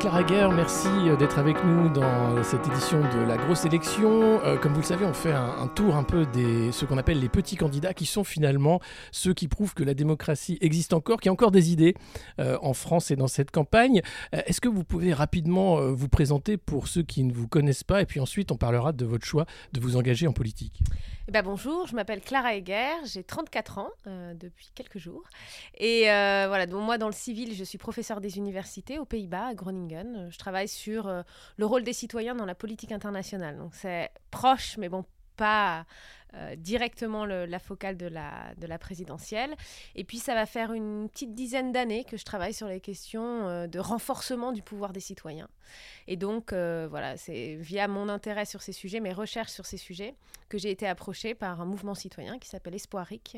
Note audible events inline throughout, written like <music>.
Clara Guerre, merci euh, d'être avec nous dans cette édition de la grosse élection. Euh, comme vous le savez, on fait un, tour un peu des ce qu'on appelle les petits candidats, qui sont finalement ceux qui prouvent que la démocratie existe encore, qu'il y a encore des idées euh, en France et dans cette campagne. Est-ce que vous pouvez rapidement vous présenter pour ceux qui ne vous connaissent pas, et puis ensuite on parlera de votre choix de vous engager en politique? Eh ben bonjour, je m'appelle Clara Eger, j'ai 34 ans depuis quelques jours. Et voilà, donc moi dans le civil, je suis professeur des universités aux Pays-Bas, Groningen. Euh, je travaille sur euh, le rôle des citoyens dans la politique internationale. Donc c'est proche, mais bon, pas euh, directement la focale de la, de la présidentielle. Et puis ça va faire une petite dizaine d'années que je travaille sur les questions de renforcement du pouvoir des citoyens. Et donc voilà, c'est via mon intérêt sur ces sujets, mes recherches sur ces sujets, que j'ai été approchée par un mouvement citoyen qui s'appelle Espoiric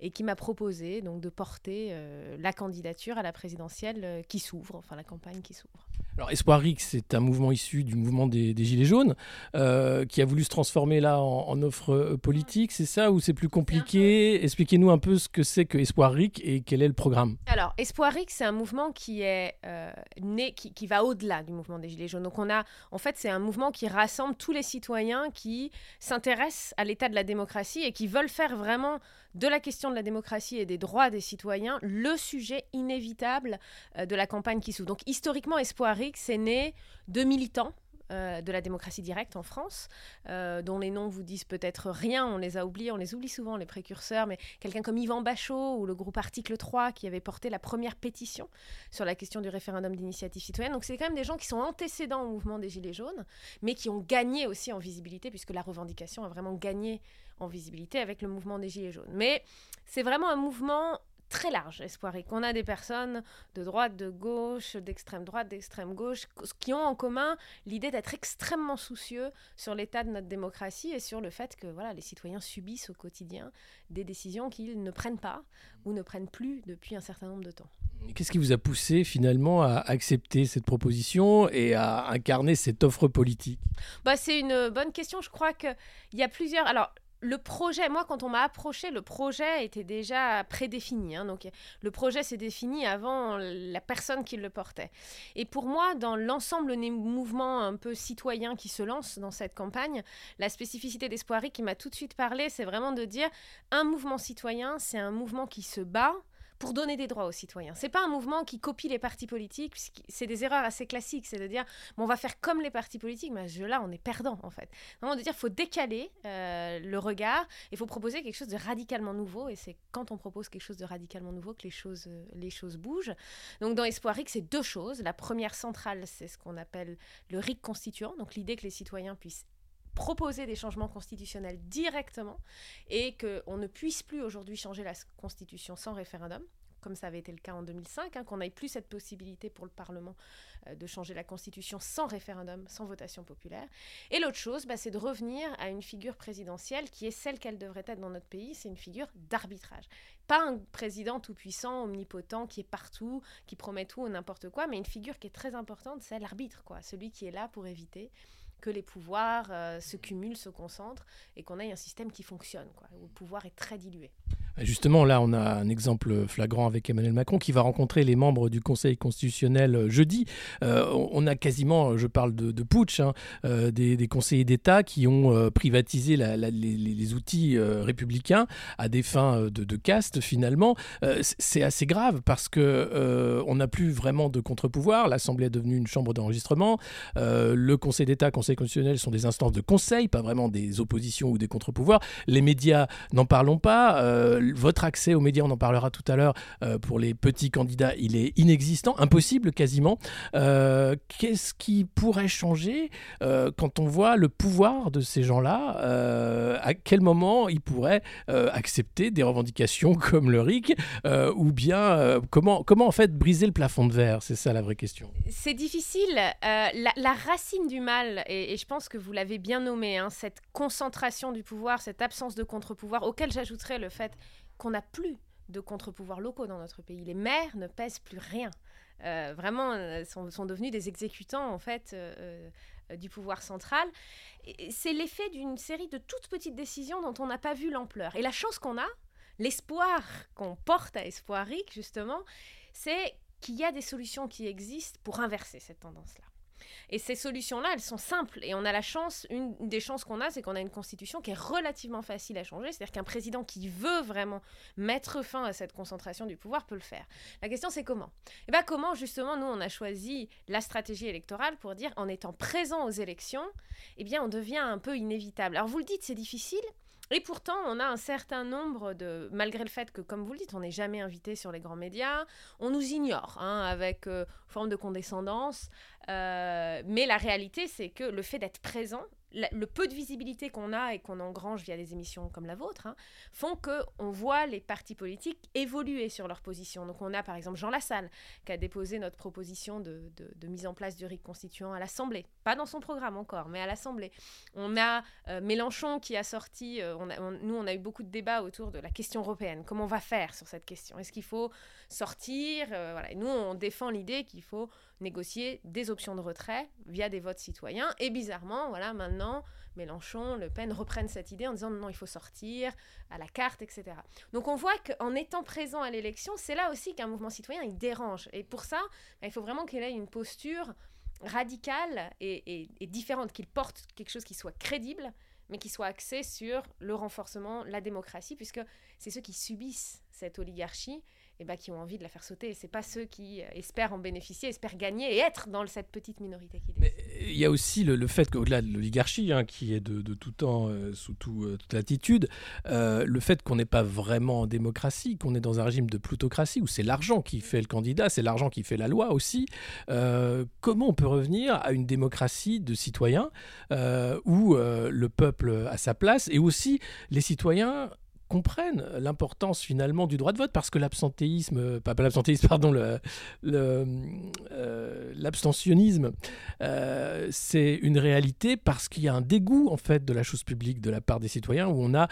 et qui m'a proposé donc de porter la candidature à la présidentielle qui s'ouvre, enfin la campagne qui s'ouvre. Alors Espoir X, c'est un mouvement issu du mouvement des, Gilets jaunes euh, qui a voulu se transformer là en, offre euh, politique, c'est ça ou c'est plus compliqué? Expliquez-nous un peu ce que c'est que Espoir X et quel est le programme. Alors Espoir X, c'est un mouvement qui est euh, né, qui, qui va au-delà du mouvement des Gilets jaunes. Donc on a, en fait, c'est un mouvement qui rassemble tous les citoyens qui s'intéressent à l'état de la démocratie et qui veulent faire vraiment de la question de la démocratie et des droits des citoyens le sujet inévitable de la campagne qui s'ouvre. Donc historiquement, Espoir c'est né de militants euh, de la démocratie directe en France, euh, dont les noms vous disent peut-être rien, on les a oubliés, on les oublie souvent, les précurseurs, mais quelqu'un comme Yvan Bachot ou le groupe Article 3 qui avait porté la première pétition sur la question du référendum d'initiative citoyenne. Donc c'est quand même des gens qui sont antécédents au mouvement des Gilets jaunes, mais qui ont gagné aussi en visibilité, puisque la revendication a vraiment gagné en visibilité avec le mouvement des Gilets jaunes. Mais c'est vraiment un mouvement très large, Espoir, et qu'on a des personnes de droite, de gauche, d'extrême droite, d'extrême gauche, qui ont en commun l'idée d'être extrêmement soucieux sur l'état de notre démocratie et sur le fait que voilà, les citoyens subissent au quotidien des décisions qu'ils ne prennent pas ou ne prennent plus depuis un certain nombre de temps. Qu'est-ce qui vous a poussé finalement à accepter cette proposition et à incarner cette offre politique? Bah, C'est une bonne question. Je crois qu'il y a plusieurs... Alors, le projet, moi, quand on m'a approché, le projet était déjà prédéfini. Hein. donc, le projet s'est défini avant la personne qui le portait. Et pour moi, dans l'ensemble des mouvements un peu citoyens qui se lancent dans cette campagne, la spécificité d'Espoirie qui m'a tout de suite parlé, c'est vraiment de dire un mouvement citoyen, c'est un mouvement qui se bat pour donner des droits aux citoyens. C'est pas un mouvement qui copie les partis politiques, c'est des erreurs assez classiques, c'est de dire bon, on va faire comme les partis politiques, mais jeu-là, on est perdant en fait. Vraiment de dire faut décaler euh, le regard, il faut proposer quelque chose de radicalement nouveau, et c'est quand on propose quelque chose de radicalement nouveau que les choses, euh, les choses bougent. Donc dans Espoir RIC, c'est deux choses. La première centrale, c'est ce qu'on appelle le RIC constituant, donc l'idée que les citoyens puissent proposer des changements constitutionnels directement et qu'on ne puisse plus aujourd'hui changer la Constitution sans référendum comme ça avait été le cas en 2005, hein, qu'on n'ait plus cette possibilité pour le Parlement euh, de changer la Constitution sans référendum, sans votation populaire. Et l'autre chose, bah, c'est de revenir à une figure présidentielle qui est celle qu'elle devrait être dans notre pays, c'est une figure d'arbitrage. Pas un président tout-puissant, omnipotent, qui est partout, qui promet tout ou n'importe quoi, mais une figure qui est très importante, c'est l'arbitre, quoi, celui qui est là pour éviter que les pouvoirs euh, se cumulent, se concentrent et qu'on ait un système qui fonctionne, quoi, où le pouvoir est très dilué. Justement, là, on a un exemple flagrant avec Emmanuel Macron qui va rencontrer les membres du Conseil constitutionnel euh, jeudi. Euh, on a quasiment, je parle de, putsch, hein, euh, des, conseillers d'État qui ont privatisé les, outils républicains à des fins de, caste, finalement. c'est assez grave parce que on n'a plus vraiment de contre-pouvoir. L'Assemblée est devenue une chambre d'enregistrement. le Conseil d'État, Conseil constitutionnel sont des instances de conseil, pas vraiment des oppositions ou des contre-pouvoirs. Les médias, n'en parlons pas votre accès aux médias, on en parlera tout à l'heure, euh, pour les petits candidats, il est inexistant, impossible quasiment. Euh, qu'est-ce qui pourrait changer euh, quand on voit le pouvoir de ces gens-là À quel moment ils pourraient accepter des revendications <laughs> comme le RIC Ou bien comment, comment en fait briser le plafond de verre? C'est ça la vraie question. C'est difficile. La, racine du mal, et, je pense que vous l'avez bien nommé, hein, cette concentration du pouvoir, cette absence de contre-pouvoir, auquel j'ajouterais le fait qu'on n'a plus de contre-pouvoirs locaux dans notre pays. Les maires ne pèsent plus rien. Euh, vraiment, euh, sont, devenus des exécutants en fait euh, du pouvoir central. C'est l'effet d'une série de toutes petites décisions dont on n'a pas vu l'ampleur. Et la chance qu'on a, l'espoir qu'on porte à Espoiric justement, c'est qu'il y a des solutions qui existent pour inverser cette tendance-là. Et ces solutions-là, elles sont simples. Et on a la chance, une des chances qu'on a, c'est qu'on a une constitution qui est relativement facile à changer. C'est-à-dire qu'un président qui veut vraiment mettre fin à cette concentration du pouvoir peut le faire. La question, c'est comment? Et eh bien, comment, justement, nous, on a choisi la stratégie électorale pour dire, en étant présent aux élections, eh bien, on devient un peu inévitable. Alors, vous le dites, c'est difficile. Et pourtant, on a un certain nombre de, malgré le fait que, comme vous le dites, on n'est jamais invité sur les grands médias, on nous ignore hein, avec euh, forme de condescendance. Euh, mais la réalité, c'est que le fait d'être présent le peu de visibilité qu'on a et qu'on engrange via des émissions comme la vôtre hein, font que on voit les partis politiques évoluer sur leur position. Donc on a par exemple Jean Lassalle qui a déposé notre proposition de, mise en place du RIC constituant à l'Assemblée, pas dans son programme encore, mais à l'Assemblée. On a euh, Mélenchon qui a sorti, euh, nous on a eu beaucoup de débats autour de la question européenne. Comment on va faire sur cette question? Est-ce qu'il faut sortir? Euh, voilà. nous on défend l'idée qu'il faut négocier des options de retrait via des votes citoyens. Et bizarrement, voilà, maintenant, Mélenchon, Le Pen reprennent cette idée en disant non, il faut sortir à la carte, etc. Donc on voit qu'en étant présent à l'élection, c'est là aussi qu'un mouvement citoyen, il dérange. Et pour ça, bah, il faut vraiment qu'il ait une posture radicale et, et différente, qu'il porte quelque chose qui soit crédible, mais qui soit axé sur le renforcement, la démocratie, puisque c'est ceux qui subissent cette oligarchie et bah, qui ont envie de la faire sauter. C'est pas ceux qui euh, espèrent en bénéficier, espèrent gagner et être dans cette petite minorité qui Mais il y a aussi le, fait qu'au-delà de l'oligarchie, hein, qui est de, tout temps euh, sous tout, euh, toute attitude, le fait qu'on n'est pas vraiment en démocratie, qu'on est dans un régime de plutocratie où c'est l'argent qui fait le candidat, c'est l'argent qui fait la loi aussi. comment on peut revenir à une démocratie de citoyens où le peuple a sa place et aussi les citoyens comprennent l'importance finalement du droit de vote parce que l'absentéisme, euh, pas, l'absentéisme, pardon, euh, l'abstentionnisme, euh, c'est une réalité parce qu'il y a un dégoût en fait de la chose publique de la part des citoyens où on a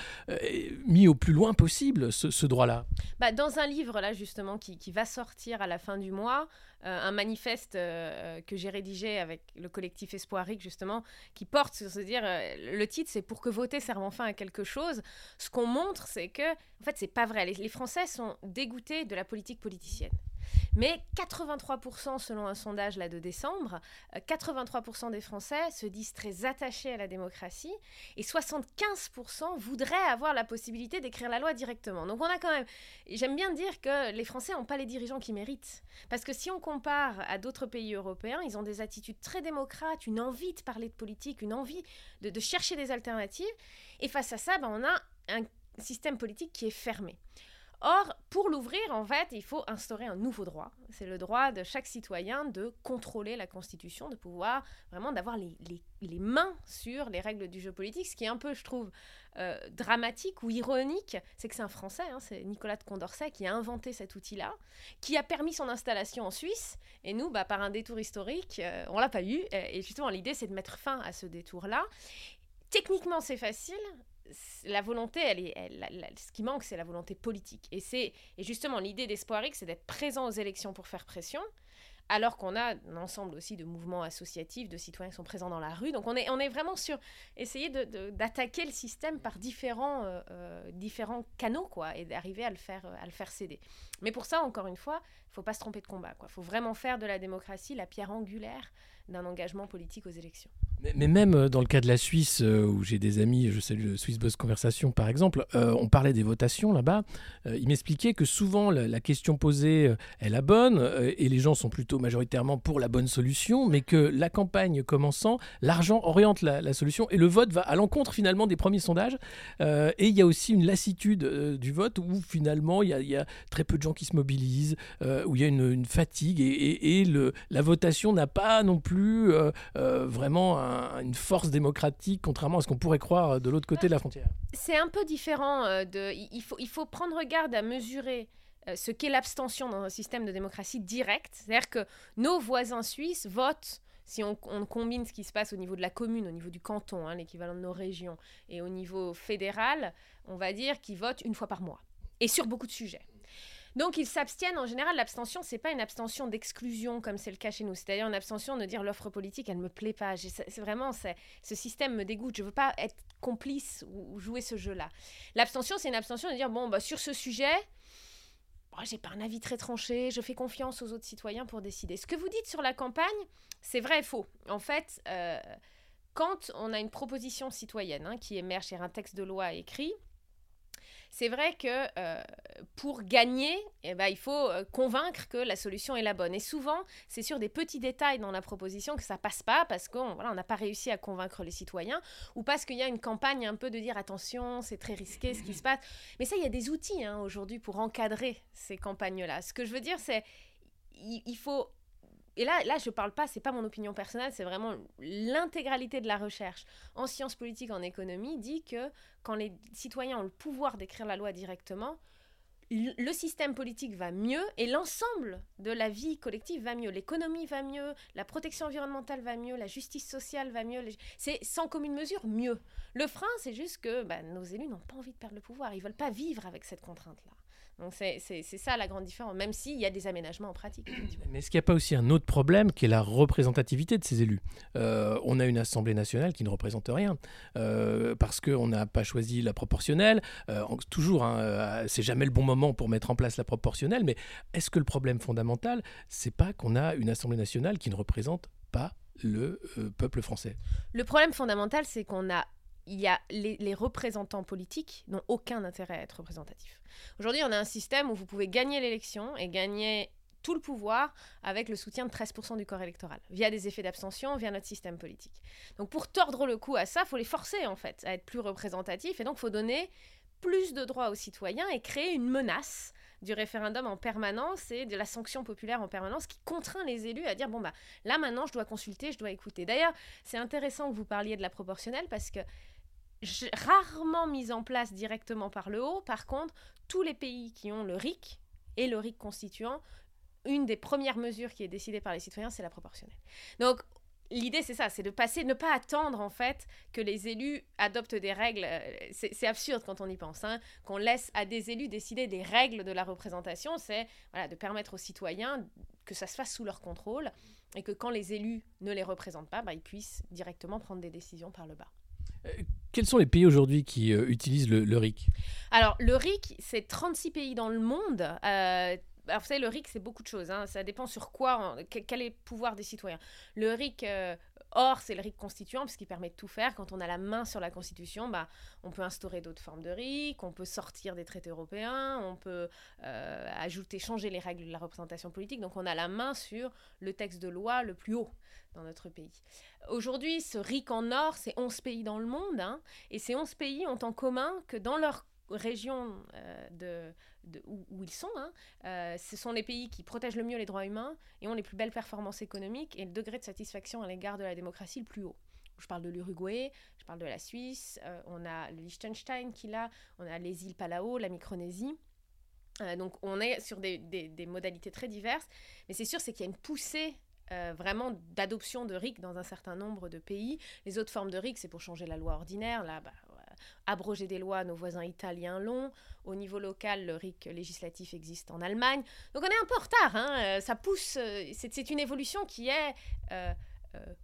mis au plus loin possible ce, droit-là. Bah, dans un livre là justement qui, qui, va sortir à la fin du mois, un manifeste euh, euh, que j'ai rédigé avec le collectif Espoirique, justement, qui porte sur se dire le titre, c'est pour que voter serve enfin à quelque chose. Ce qu'on montre, c'est que, en fait, c'est pas vrai. les Français sont dégoûtés de la politique politicienne. Mais 83% selon un sondage là de décembre, 83% euh, des Français se disent très attachés à la démocratie et 75% voudraient avoir la possibilité d'écrire la loi directement. Donc on a quand même, j'aime bien dire que les Français n'ont pas les dirigeants qui méritent. Parce que si on compare à d'autres pays européens, ils ont des attitudes très démocrates, une envie de parler de politique, une envie de, chercher des alternatives. Et face à ça, ben, on a un système politique qui est fermé. Or, pour l'ouvrir, en fait, il faut instaurer un nouveau droit. C'est le droit de chaque citoyen de contrôler la Constitution, de pouvoir vraiment d'avoir les, les, mains sur les règles du jeu politique. Ce qui est un peu, je trouve, euh, dramatique ou ironique, c'est que c'est un Français, hein, c'est Nicolas de Condorcet qui a inventé cet outil-là, qui a permis son installation en Suisse. Et nous, bah, par un détour historique, euh, on l'a pas eu. Et justement, l'idée, c'est de mettre fin à ce détour-là. Techniquement, c'est facile la volonté, elle est, ce qui manque, c'est la volonté politique. Et c'est et justement l'idée d'Espoirique, c'est d'être présent aux élections pour faire pression, alors qu'on a un ensemble aussi de mouvements associatifs, de citoyens qui sont présents dans la rue. Donc on est, on est vraiment sur essayer d'attaquer le système par différents, euh, euh, différents canaux, quoi, et d'arriver à, le faire, à le faire céder. Mais pour ça, encore une fois, il faut pas se tromper de combat. Il faut vraiment faire de la démocratie la pierre angulaire d'un engagement politique aux élections. Mais, même euh, dans le cas de la Suisse, euh, où j'ai des amis, je salue le Swiss Conversation par exemple, euh, on parlait des votations là-bas. il m'expliquait que souvent la, question posée est la bonne et les gens sont plutôt majoritairement pour la bonne solution, mais que la campagne commençant, l'argent oriente la, solution et le vote va à l'encontre finalement des premiers sondages. et il y a aussi une lassitude du vote où finalement il y, a, très peu de gens qui se mobilisent, où il y a une, fatigue et, le, la votation n'a pas non plus vraiment une force démocratique, contrairement à ce qu'on pourrait croire de l'autre côté de la frontière. C'est un peu différent. Euh, de, il, faut, il faut prendre garde à mesurer euh, ce qu'est l'abstention dans un système de démocratie directe. C'est-à-dire que nos voisins suisses votent si on, combine ce qui se passe au niveau de la commune, au niveau du canton, hein, l'équivalent de nos régions, et au niveau fédéral, on va dire qu'ils votent une fois par mois. Et sur beaucoup de sujets. Donc ils s'abstiennent. En général, l'abstention, c'est pas une abstention d'exclusion comme c'est le cas chez nous. C'est-à-dire une abstention de dire l'offre politique, elle me plaît pas. C'est vraiment ce système me dégoûte. Je veux pas être complice ou jouer ce jeu-là. L'abstention, c'est une abstention de dire bon bah sur ce sujet. oh, j'ai pas un avis très tranché, je fais confiance aux autres citoyens pour décider. Ce que vous dites sur la campagne, c'est vrai et faux. En fait, euh, quand on a une proposition citoyenne hein, qui émerge sur un texte de loi écrit, c'est vrai que euh, pour gagner, eh ben, il faut euh, convaincre que la solution est la bonne. Et souvent, c'est sur des petits détails dans la proposition que ça passe pas parce qu'on voilà, n'a pas réussi à convaincre les citoyens ou parce qu'il y a une campagne un peu de dire attention, c'est très risqué ce qui se passe. Mais ça, il y a des outils hein, aujourd'hui pour encadrer ces campagnes-là. Ce que je veux dire, c'est il faut et là, là je ne parle pas, c'est pas mon opinion personnelle, c'est vraiment l'intégralité de la recherche en sciences politiques, en économie, dit que quand les citoyens ont le pouvoir d'écrire la loi directement, le système politique va mieux et l'ensemble de la vie collective va mieux. L'économie va mieux, la protection environnementale va mieux, la justice sociale va mieux. C'est sans commune mesure mieux. Le frein, c'est juste que bah, nos élus n'ont pas envie de perdre le pouvoir. Ils veulent pas vivre avec cette contrainte-là. Donc c'est ça la grande différence, même s'il y a des aménagements en pratique. Mais est-ce qu'il n'y a pas aussi un autre problème qui est la représentativité de ces élus? Euh, On a une Assemblée nationale qui ne représente rien, euh, parce qu'on n'a pas choisi la proportionnelle. Euh, toujours, hein, c'est jamais le bon moment pour mettre en place la proportionnelle, mais est-ce que le problème fondamental, c'est pas qu'on a une Assemblée nationale qui ne représente pas le peuple français? Le problème fondamental, c'est qu'on a il y a les, représentants politiques n'ont aucun intérêt à être représentatifs. Aujourd'hui, on a un système où vous pouvez gagner l'élection et gagner tout le pouvoir avec le soutien de 13% du corps électoral, via des effets d'abstention, via notre système politique. Donc pour tordre le cou à ça, faut les forcer en fait à être plus représentatifs et donc faut donner plus de droits aux citoyens et créer une menace du référendum en permanence et de la sanction populaire en permanence qui contraint les élus à dire bon bah là maintenant je dois consulter, je dois écouter. D'ailleurs, c'est intéressant que vous parliez de la proportionnelle parce que rarement mise en place directement par le haut. Par contre, tous les pays qui ont le RIC et le RIC constituant, une des premières mesures qui est décidée par les citoyens, c'est la proportionnelle. Donc, l'idée, c'est ça, c'est de passer, ne pas attendre en fait que les élus adoptent des règles. Euh, c'est absurde quand on y pense, hein, qu'on laisse à des élus décider des règles de la représentation. C'est voilà, de permettre aux citoyens que ça se fasse sous leur contrôle et que quand les élus ne les représentent pas, bah, ils puissent directement prendre des décisions par le bas. Euh, quels sont les pays aujourd'hui qui euh, utilisent le, RIC? Alors, le RIC, c'est 36 pays dans le monde. Euh, alors, vous savez, le RIC, c'est beaucoup de choses. Hein. Ça dépend sur quoi, quel est le pouvoir des citoyens. Le RIC, Or, c'est le RIC constituant, puisqu'il permet de tout faire. Quand on a la main sur la Constitution, bah, on peut instaurer d'autres formes de RIC, on peut sortir des traités européens, on peut euh, ajouter, changer les règles de la représentation politique. Donc, on a la main sur le texte de loi le plus haut dans notre pays. Aujourd'hui, ce RIC en or, c'est 11 pays dans le monde, hein, et ces 11 pays ont en commun que dans leur région euh, de, où, ils sont, hein, euh, ce sont les pays qui protègent le mieux les droits humains et ont les plus belles performances économiques et le degré de satisfaction à l'égard de la démocratie le plus haut. Je parle de l'Uruguay, je parle de la Suisse, euh, on a le Liechtenstein qui l'a, on a les îles Palau, la Micronésie. Donc on est sur des, des, modalités très diverses, mais c'est sûr c'est qu'il y a une poussée vraiment d'adoption de RIC dans un certain nombre de pays. Les autres formes de RIC, c'est pour changer la loi ordinaire. Là, bah, abroger des lois, nos voisins italiens l'ont. Au niveau local, le RIC législatif existe en Allemagne. Donc on est un peu en retard, hein. euh, ça pousse, euh, c'est une évolution qui est euh,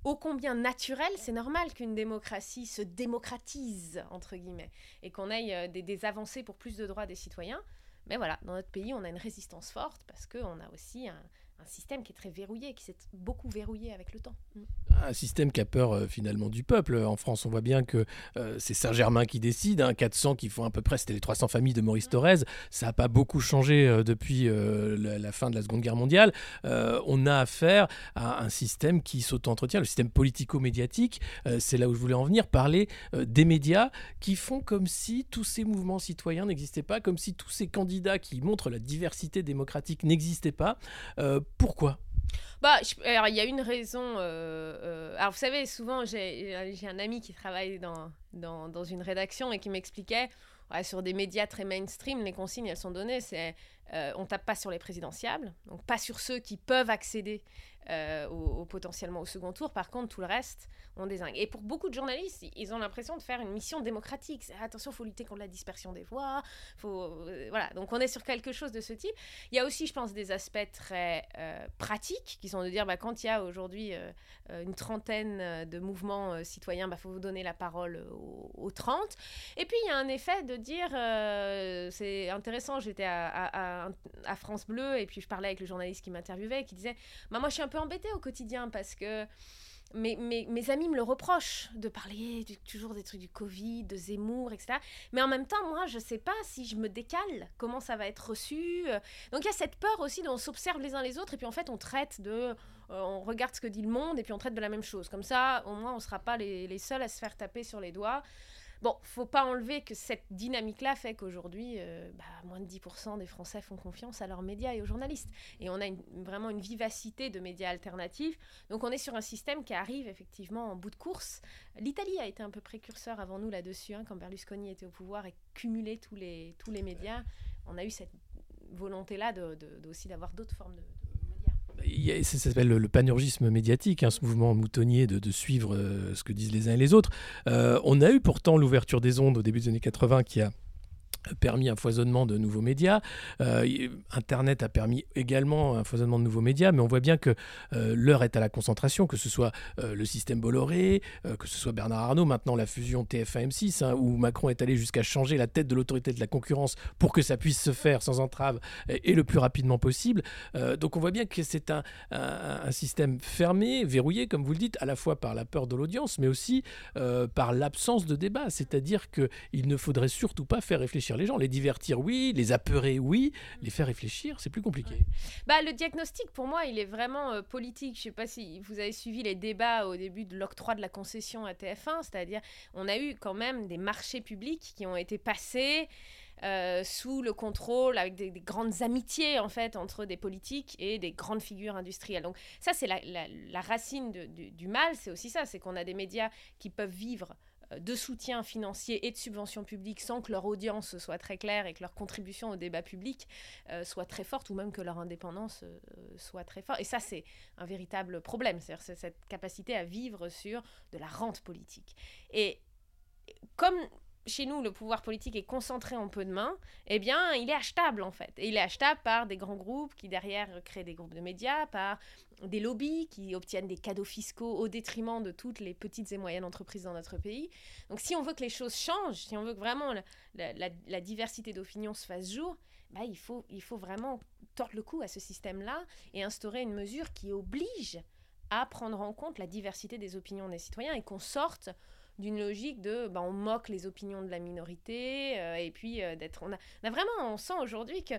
ô combien naturelle. C'est normal qu'une démocratie se démocratise, entre guillemets, et qu'on ait des, des, avancées pour plus de droits des citoyens. Mais voilà, dans notre pays, on a une résistance forte parce qu'on a aussi un, un système qui est très verrouillé, qui s'est beaucoup verrouillé avec le temps. Mm. Un système qui a peur euh, finalement du peuple. En France, on voit bien que euh, c'est Saint-Germain qui décide, hein, 400 qui font à peu près, c'était les 300 familles de Maurice mm. Thorez. Ça n'a pas beaucoup changé euh, depuis la, fin de la Seconde Guerre mondiale. on a affaire à un système qui s'auto-entretient, le système politico-médiatique. c'est là où je voulais en venir, parler des médias qui font comme si tous ces mouvements citoyens n'existaient pas, comme si tous ces candidats qui montrent la diversité démocratique n'existaient pas pourquoi? Bah, il y a une raison. Euh, euh, alors, vous savez, souvent, j'ai un ami qui travaille dans une rédaction et qui m'expliquait sur des médias très mainstream, les consignes, elles sont données. C'est euh, on tape pas sur les présidentiables, donc pas sur ceux qui peuvent accéder euh, potentiellement au second tour. Par contre, tout le reste, on désingue. Et pour beaucoup de journalistes, ils ont l'impression de faire une mission démocratique. Attention, il faut lutter contre la dispersion des voix. Faut, euh, voilà. Donc on est sur quelque chose de ce type. Il y a aussi, je pense, des aspects très euh, pratiques qui sont de dire, bah, quand il y a aujourd'hui une trentaine de mouvements citoyens, il bah, faut vous donner la parole aux, 30. Et puis il y a un effet de dire, c'est intéressant, j'étais à, France Bleu et puis je parlais avec le journaliste qui m'interviewait qui disait, bah, moi je suis un peu embêtée au quotidien parce que mes, mes, amis me le reprochent de parler toujours des trucs du Covid, de Zemmour, etc. Mais en même temps, moi, je sais pas si je me décale, comment ça va être reçu. Donc il y a cette peur aussi dont on s'observe les uns les autres et puis en fait on traite de... Euh, on regarde ce que dit le monde et puis on traite de la même chose. Comme ça, au moins, on sera pas les, les seuls à se faire taper sur les doigts. Bon, faut pas enlever que cette dynamique-là fait qu'aujourd'hui, euh, bah, moins de 10% des Français font confiance à leurs médias et aux journalistes. Et on a vraiment une vivacité de médias alternatifs. Donc on est sur un système qui arrive effectivement en bout de course. L'Italie a été un peu précurseur avant nous là-dessus, hein, quand Berlusconi était au pouvoir et cumulait tous les, tous les médias. On a eu cette volonté-là de, aussi d'avoir d'autres formes de, ça s'appelle le, panurgisme médiatique, hein, ce mouvement moutonnier de, suivre euh, ce que disent les uns et les autres. Euh, on a eu pourtant l'ouverture des ondes au début des années 80 qui a permis un foisonnement de nouveaux médias. Euh, Internet a permis également un foisonnement de nouveaux médias, mais on voit bien que euh, l'heure est à la concentration, que ce soit euh, le système Bolloré, que ce soit Bernard Arnault, maintenant la fusion TF1-M6, hein, où Macron est allé jusqu'à changer la tête de l'autorité de la concurrence pour que ça puisse se faire sans entrave et, le plus rapidement possible. donc on voit bien que c'est un, un, système fermé, verrouillé, comme vous le dites, à la fois par la peur de l'audience, mais aussi par l'absence de débat. C'est-à-dire qu'il ne faudrait surtout pas faire réfléchir les gens. Les divertir, oui. Les apeurer, oui. Les faire réfléchir, c'est plus compliqué. Bah, le diagnostic, pour moi, il est vraiment euh, politique. Je sais pas si vous avez suivi les débats au début de l'octroi de la concession à TF1. C'est-à-dire, on a eu quand même des marchés publics qui ont été passés. Euh, sous le contrôle, avec des, grandes amitiés en fait entre des politiques et des grandes figures industrielles. Donc ça, c'est la, la, racine du, du, mal, c'est aussi ça, c'est qu'on a des médias qui peuvent vivre de soutien financier et de subventions publiques sans que leur audience soit très claire et que leur contribution au débat public euh, soit très forte ou même que leur indépendance euh, soit très forte. Et ça, c'est un véritable problème, c'est-à-dire cette capacité à vivre sur de la rente politique. Et comme chez nous, le pouvoir politique est concentré en peu de mains, eh bien, il est achetable en fait. Et il est achetable par des grands groupes qui derrière créent des groupes de médias, par des lobbies qui obtiennent des cadeaux fiscaux au détriment de toutes les petites et moyennes entreprises dans notre pays. Donc, si on veut que les choses changent, si on veut que vraiment la, diversité d'opinions se fasse jour, bah, il, faut, il faut vraiment tordre le cou à ce système-là et instaurer une mesure qui oblige à prendre en compte la diversité des opinions des citoyens et qu'on sorte d'une logique de bah, on moque les opinions de la minorité euh, et puis euh, d'être on a, vraiment on sent aujourd'hui que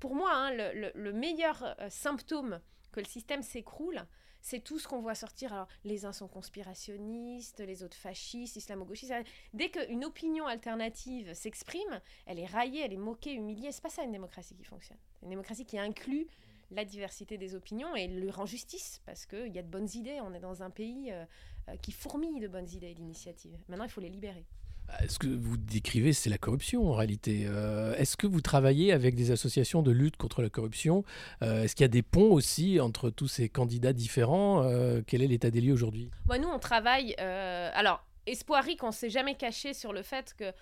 pour moi hein, le, le, meilleur euh, symptôme que le système s'écroule c'est tout ce qu'on voit sortir. Alors les uns sont conspirationnistes les autres fascistes islamo-gauchistes. Dès qu'une opinion alternative s'exprime elle est raillée elle est moquée humiliée. C'est pas ça une démocratie qui fonctionne. Une démocratie qui inclut la diversité des opinions et lui rend justice parce qu'il y a de bonnes idées. On est dans un pays euh, euh, qui fourmille de bonnes idées et d'initiatives. Maintenant, il faut les libérer. Bah, ce que vous décrivez, c'est la corruption en réalité. Euh, est-ce que vous travaillez avec des associations de lutte contre la corruption? Est-ce qu'il y a des ponts aussi entre tous ces candidats différents? Quel est l'état des lieux aujourd'hui? Bah, Nous, on travaille. alors, Espoirique, on ne s'est jamais caché sur le fait que.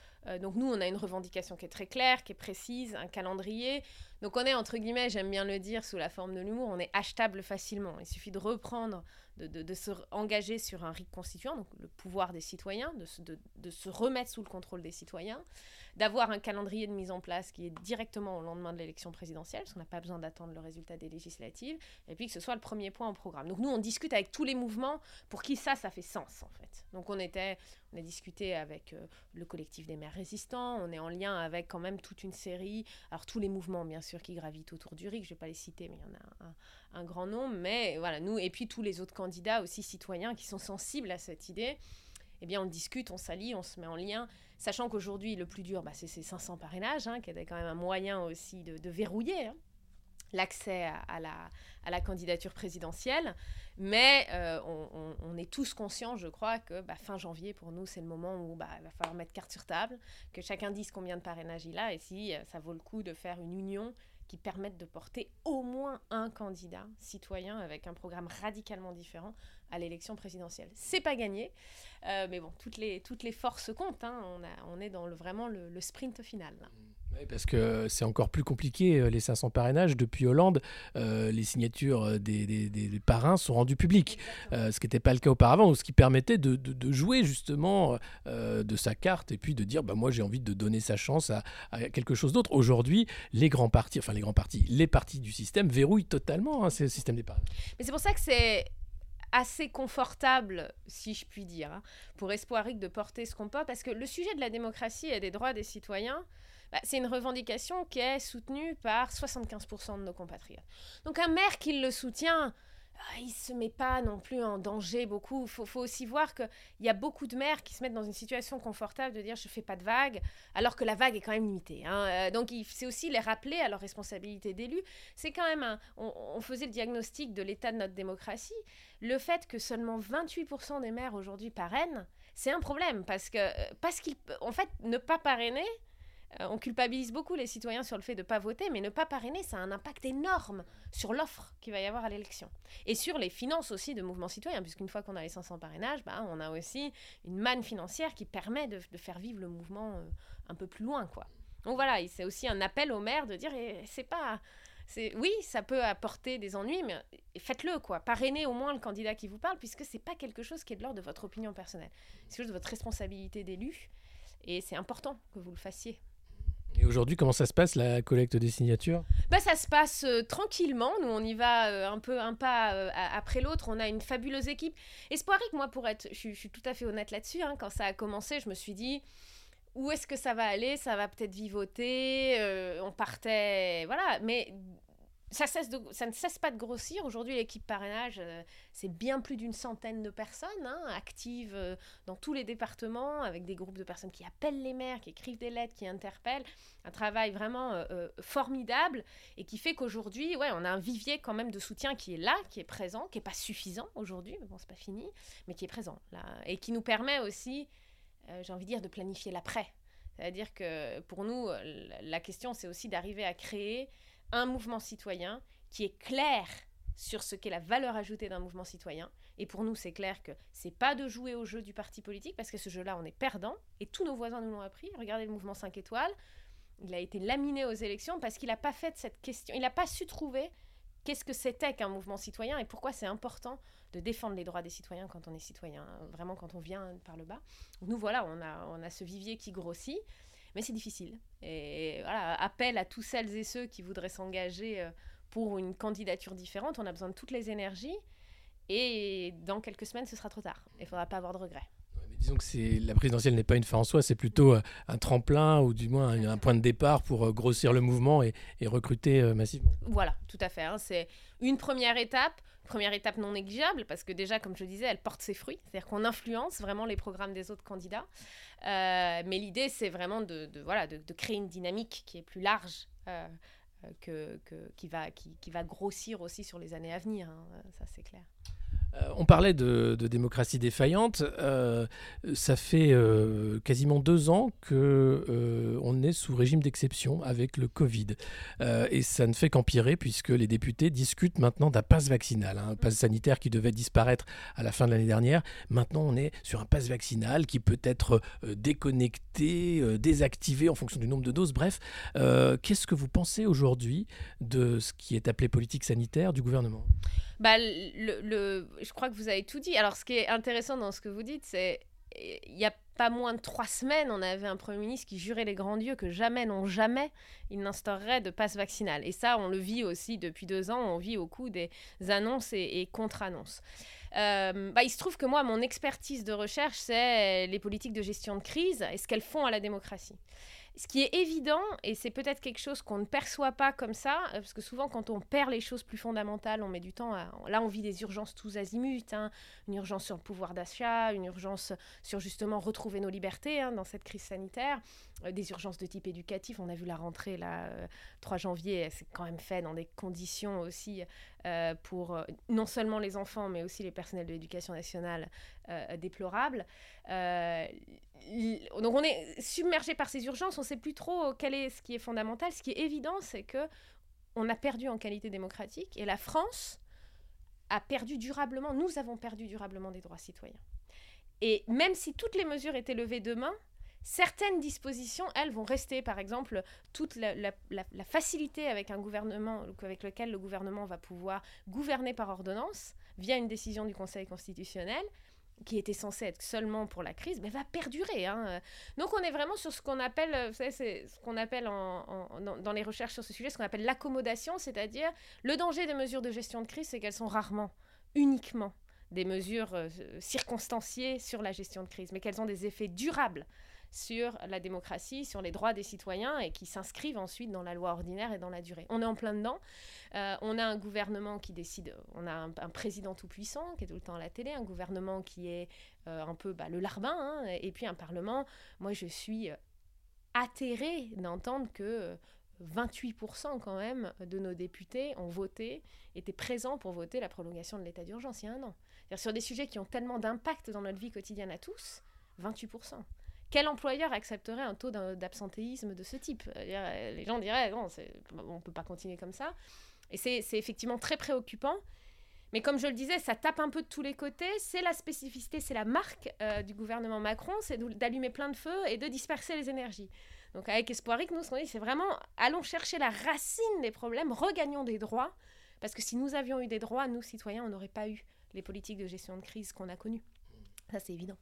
Donc, nous, on a une revendication qui est très claire, qui est précise, un calendrier. Donc on est, entre guillemets, j'aime bien le dire sous la forme de l'humour, on est achetable facilement. Il suffit de reprendre, de, se engager sur un RIC constituant, donc le pouvoir des citoyens, de se, de se remettre sous le contrôle des citoyens, d'avoir un calendrier de mise en place qui est directement au lendemain de l'élection présidentielle, parce qu'on n'a pas besoin d'attendre le résultat des législatives, et puis que ce soit le premier point au programme. Donc nous, on discute avec tous les mouvements pour qui ça, ça fait sens, en fait. Donc on était, on a discuté avec euh, le collectif des maires résistants, on est en lien avec quand même toute une série, alors tous les mouvements, bien sûr, qui gravitent autour du RIC, je ne vais pas les citer, mais il y en a un, grand nombre, mais voilà, nous, et puis tous les autres candidats aussi citoyens qui sont sensibles à cette idée eh bien, on discute, on s'allie, on se met en lien, sachant qu'aujourd'hui, le plus dur, bah, c'est ces 500 parrainages, hein, qui est quand même un moyen aussi de, verrouiller hein, l'accès à, la, candidature présidentielle. Mais euh, on, est tous conscients, je crois, que bah, fin janvier, pour nous, c'est le moment où bah, il va falloir mettre carte sur table, que chacun dise combien de parrainages il a et si euh, ça vaut le coup de faire une union qui permettent de porter au moins un candidat citoyen avec un programme radicalement différent à l'élection présidentielle. C'est pas gagné, euh, mais bon, toutes les, toutes les forces comptent. Hein. On, est dans le, vraiment le, sprint final. Là. Parce que c'est encore plus compliqué, euh, les 500 parrainages. Depuis Hollande, euh, les signatures euh, des, des, des, parrains sont rendues publiques, euh, ce qui n'était pas le cas auparavant, ou ce qui permettait de, de, de jouer justement euh, de sa carte et puis de dire bah, moi j'ai envie de donner sa chance à, à quelque chose d'autre. Aujourd'hui, les grands partis, enfin les grands partis, les partis du système verrouillent totalement hein, ce système des parrainages. Mais c'est pour ça que c'est assez confortable, si je puis dire, hein, pour Espoiric de porter ce qu'on porte, parce que le sujet de la démocratie et des droits des citoyens, bah, c'est une revendication qui est soutenue par 75% de nos compatriotes. Donc un maire qui le soutient, ah, il ne se met pas non plus en danger beaucoup. Il faut, aussi voir qu'il y a beaucoup de maires qui se mettent dans une situation confortable de dire je fais pas de vague, alors que la vague est quand même limitée. Hein. Euh, donc c'est aussi les rappeler à leur responsabilité d'élu. C'est quand même un... On, on, faisait le diagnostic de l'état de notre démocratie. Le fait que seulement 28% des maires aujourd'hui parrainent, c'est un problème parce que parce qu'ils en fait ne pas parrainer euh, on culpabilise beaucoup les citoyens sur le fait de ne pas voter, mais ne pas parrainer, ça a un impact énorme sur l'offre qu'il va y avoir à l'élection. Et sur les finances aussi de mouvements citoyens, puisqu'une fois qu'on a les 500 parrainages, bah, on a aussi une manne financière qui permet de, faire vivre le mouvement euh, un peu plus loin. quoi. Donc voilà, c'est aussi un appel aux maires de dire, eh, c'est pas... Oui, ça peut apporter des ennuis, mais faites-le, quoi. Parrainez au moins le candidat qui vous parle, puisque c'est pas quelque chose qui est de l'ordre de votre opinion personnelle. C'est quelque chose de votre responsabilité d'élu, et c'est important que vous le fassiez. Aujourd'hui, comment ça se passe la collecte des signatures? Bah, Ça se passe euh, tranquillement. Nous, on y va euh, un peu un pas euh, après l'autre. On a une fabuleuse équipe. Espoirique, moi, pour être. Je, suis tout à fait honnête là-dessus. Hein, quand ça a commencé, je me suis dit. Où est-ce que ça va aller? Ça va peut-être vivoter. On partait. Voilà. Mais ça, ne cesse pas de grossir. Aujourd'hui, l'équipe parrainage, euh, c'est bien plus d'une centaine de personnes hein, actives euh, dans tous les départements, avec des groupes de personnes qui appellent les maires, qui écrivent des lettres, qui interpellent. Un travail vraiment euh, formidable et qui fait qu'aujourd'hui, ouais, on a un vivier quand même de soutien qui est là, qui est présent, qui n'est pas suffisant aujourd'hui, mais bon, c'est pas fini, mais qui est présent là, et qui nous permet aussi, j'ai envie de dire, de planifier l'après. C'est-à-dire que pour nous, la question, c'est aussi d'arriver à créer un mouvement citoyen qui est clair sur ce qu'est la valeur ajoutée d'un mouvement citoyen. Et pour nous, c'est clair que c'est pas de jouer au jeu du parti politique, parce que ce jeu-là, on est perdant, et tous nos voisins nous l'ont appris. Regardez le mouvement 5 étoiles, il a été laminé aux élections parce qu'il n'a pas fait cette question, il n'a pas su trouver qu'est-ce que c'était qu'un mouvement citoyen et pourquoi c'est important de défendre les droits des citoyens quand on est citoyen, vraiment quand on vient par le bas. Nous, voilà, on a, on a ce vivier qui grossit mais c'est difficile. Et voilà, appel à tous celles et ceux qui voudraient s'engager euh, pour une candidature différente. On a besoin de toutes les énergies. Et dans quelques semaines, ce sera trop tard. Il ne faudra pas avoir de regrets. Disons que la présidentielle n'est pas une fin en soi, c'est plutôt euh, un tremplin ou du moins un, un point de départ pour euh, grossir le mouvement et, et recruter massivement. Voilà, tout à fait. Hein. C'est une première étape, première étape non négligeable parce que déjà, comme je disais, elle porte ses fruits, c'est-à-dire qu'on influence vraiment les programmes des autres candidats. Euh, mais l'idée, c'est vraiment de, voilà, de, créer une dynamique qui est plus large. Euh, que, que, qui, va, qui, qui, va grossir aussi sur les années à venir, hein. ça c'est clair. Euh, on parlait de, démocratie défaillante. Euh, ça fait euh, quasiment deux ans que euh, on est sous régime d'exception avec le Covid, et ça ne fait qu'empirer puisque les députés discutent maintenant d'un pass vaccinal, hein, un pass sanitaire qui devait disparaître à la fin de l'année dernière. Maintenant, on est sur un pass vaccinal qui peut être déconnecté, désactivé en fonction du nombre de doses. Bref, qu'est-ce que vous pensez aujourd'hui de ce qui est appelé politique sanitaire du gouvernement? Bah, le, je crois que vous avez tout dit. Alors, ce qui est intéressant dans ce que vous dites, c'est il n'y a pas moins de trois semaines, on avait un Premier ministre qui jurait les grands dieux que jamais, non jamais, il n'instaurerait de passe vaccinal. Et ça, on le vit aussi depuis deux ans, on vit au coup des annonces et, contre-annonces. Euh, bah, il se trouve que moi, mon expertise de recherche, c'est les politiques de gestion de crise et ce qu'elles font à la démocratie. Ce qui est évident, et c'est peut-être quelque chose qu'on ne perçoit pas comme ça, euh, parce que souvent quand on perd les choses plus fondamentales, on met du temps à... Là, on vit des urgences tous azimuts, hein, une urgence sur le pouvoir d'achat, une urgence sur justement retrouver nos libertés hein, dans cette crise sanitaire, euh, des urgences de type éducatif. On a vu la rentrée, là, euh, 3 janvier, c'est quand même fait dans des conditions aussi euh, pour euh, non seulement les enfants, mais aussi les personnels de l'éducation nationale euh, déplorables. Euh, donc on est submergé par ces urgences, on ne sait plus trop quel est ce qui est fondamental. Ce qui est évident, c'est que on a perdu en qualité démocratique et la France a perdu durablement, nous avons perdu durablement des droits citoyens. Et même si toutes les mesures étaient levées demain, certaines dispositions, elles, vont rester. Par exemple, toute la, facilité avec un gouvernement, avec lequel le gouvernement va pouvoir gouverner par ordonnance via une décision du Conseil constitutionnel qui était censée être seulement pour la crise, mais va perdurer. Hein. Donc on est vraiment sur ce qu'on appelle, savez, c'est ce qu'on appelle dans, les recherches sur ce sujet, ce qu'on appelle l'accommodation, c'est-à-dire le danger des mesures de gestion de crise, c'est qu'elles sont rarement, uniquement des mesures euh, circonstanciées sur la gestion de crise, mais qu'elles ont des effets durables sur la démocratie, sur les droits des citoyens et qui s'inscrivent ensuite dans la loi ordinaire et dans la durée. On est en plein dedans. Euh, on a un gouvernement qui décide, on a un, président tout puissant qui est tout le temps à la télé, un gouvernement qui est euh, un peu bah, le larbin, hein, et puis un parlement. Moi, je suis atterrée d'entendre que 28% quand même de nos députés ont voté, étaient présents pour voter la prolongation de l'état d'urgence il y a un an. Sur des sujets qui ont tellement d'impact dans notre vie quotidienne à tous, 28%. Quel employeur accepterait un taux d'absentéisme de ce type? Euh, Les gens diraient, non, on ne peut pas continuer comme ça. Et c'est effectivement très préoccupant. Mais comme je le disais, ça tape un peu de tous les côtés. C'est la spécificité, c'est la marque euh, du gouvernement Macron, c'est d'allumer plein de feux et de disperser les énergies. Donc avec Espoiric, nous, ce qu'on dit, c'est vraiment, allons chercher la racine des problèmes, regagnons des droits. Parce que si nous avions eu des droits, nous, citoyens, on n'aurait pas eu les politiques de gestion de crise qu'on a connues. Ça, c'est évident.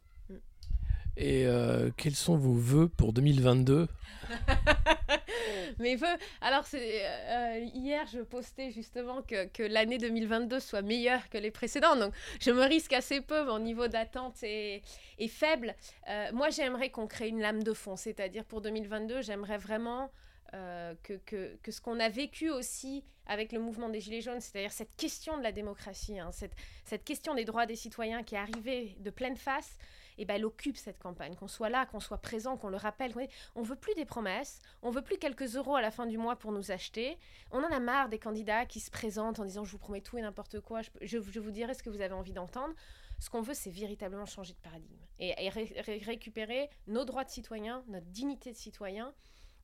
Et euh, quels sont vos voeux pour 2022 <laughs> Mes voeux Alors, c'est, euh, hier, je postais justement que, que, l'année 2022 soit meilleure que les précédentes. Donc, je me risque assez peu. Mon niveau d'attente est, est faible. Euh, moi, j'aimerais qu'on crée une lame de fond. C'est-à-dire, pour 2022, j'aimerais vraiment euh, que, que, ce qu'on a vécu aussi avec le mouvement des Gilets jaunes, c'est-à-dire cette question de la démocratie, hein, cette, cette, question des droits des citoyens qui est arrivée de pleine face, eh ben, elle occupe cette campagne, qu'on soit là, qu'on soit présent, qu'on le rappelle. On veut plus des promesses, on veut plus quelques euros à la fin du mois pour nous acheter. On en a marre des candidats qui se présentent en disant je vous promets tout et n'importe quoi, je, vous dirai ce que vous avez envie d'entendre. Ce qu'on veut, c'est véritablement changer de paradigme et, récupérer nos droits de citoyens, notre dignité de citoyen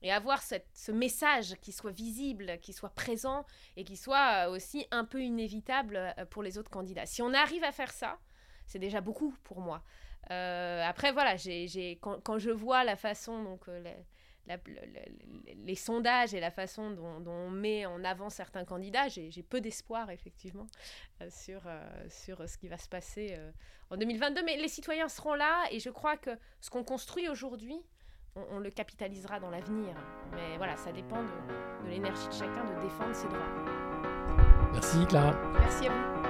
et avoir ce message qui soit visible, qui soit présent et qui soit euh, aussi un peu inévitable euh, pour les autres candidats. Si on arrive à faire ça, c'est déjà beaucoup pour moi. Euh, après, voilà, j'ai, quand, quand, je vois la façon, donc les sondages et la façon dont, dont, on met en avant certains candidats, j'ai, peu d'espoir effectivement sur, sur ce qui va se passer en 2022. Mais les citoyens seront là et je crois que ce qu'on construit aujourd'hui, on, le capitalisera dans l'avenir. Mais voilà, ça dépend de, de l'énergie de chacun de défendre ses droits. Merci Clara. Merci à vous.